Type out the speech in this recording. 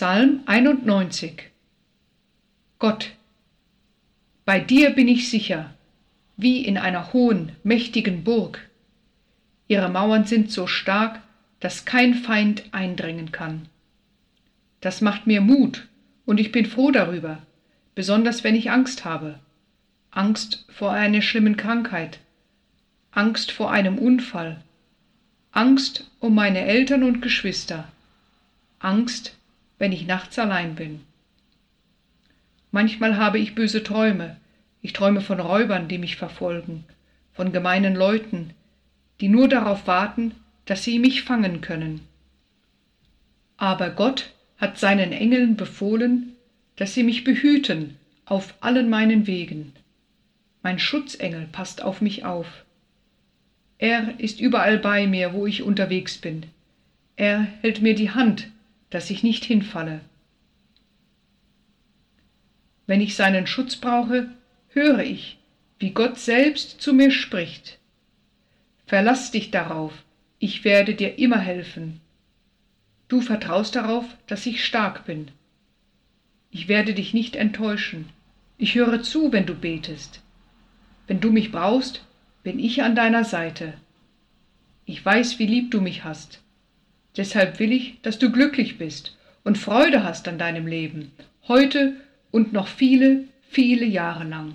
Psalm 91 Gott, bei dir bin ich sicher, wie in einer hohen, mächtigen Burg. Ihre Mauern sind so stark, dass kein Feind eindringen kann. Das macht mir Mut, und ich bin froh darüber, besonders wenn ich Angst habe. Angst vor einer schlimmen Krankheit, Angst vor einem Unfall, Angst um meine Eltern und Geschwister, Angst, wenn ich nachts allein bin. Manchmal habe ich böse Träume, ich träume von Räubern, die mich verfolgen, von gemeinen Leuten, die nur darauf warten, dass sie mich fangen können. Aber Gott hat seinen Engeln befohlen, dass sie mich behüten auf allen meinen Wegen. Mein Schutzengel passt auf mich auf. Er ist überall bei mir, wo ich unterwegs bin. Er hält mir die Hand, dass ich nicht hinfalle. Wenn ich seinen Schutz brauche, höre ich, wie Gott selbst zu mir spricht. Verlass dich darauf, ich werde dir immer helfen. Du vertraust darauf, dass ich stark bin. Ich werde dich nicht enttäuschen. Ich höre zu, wenn du betest. Wenn du mich brauchst, bin ich an deiner Seite. Ich weiß, wie lieb du mich hast. Deshalb will ich, dass du glücklich bist und Freude hast an deinem Leben, heute und noch viele, viele Jahre lang.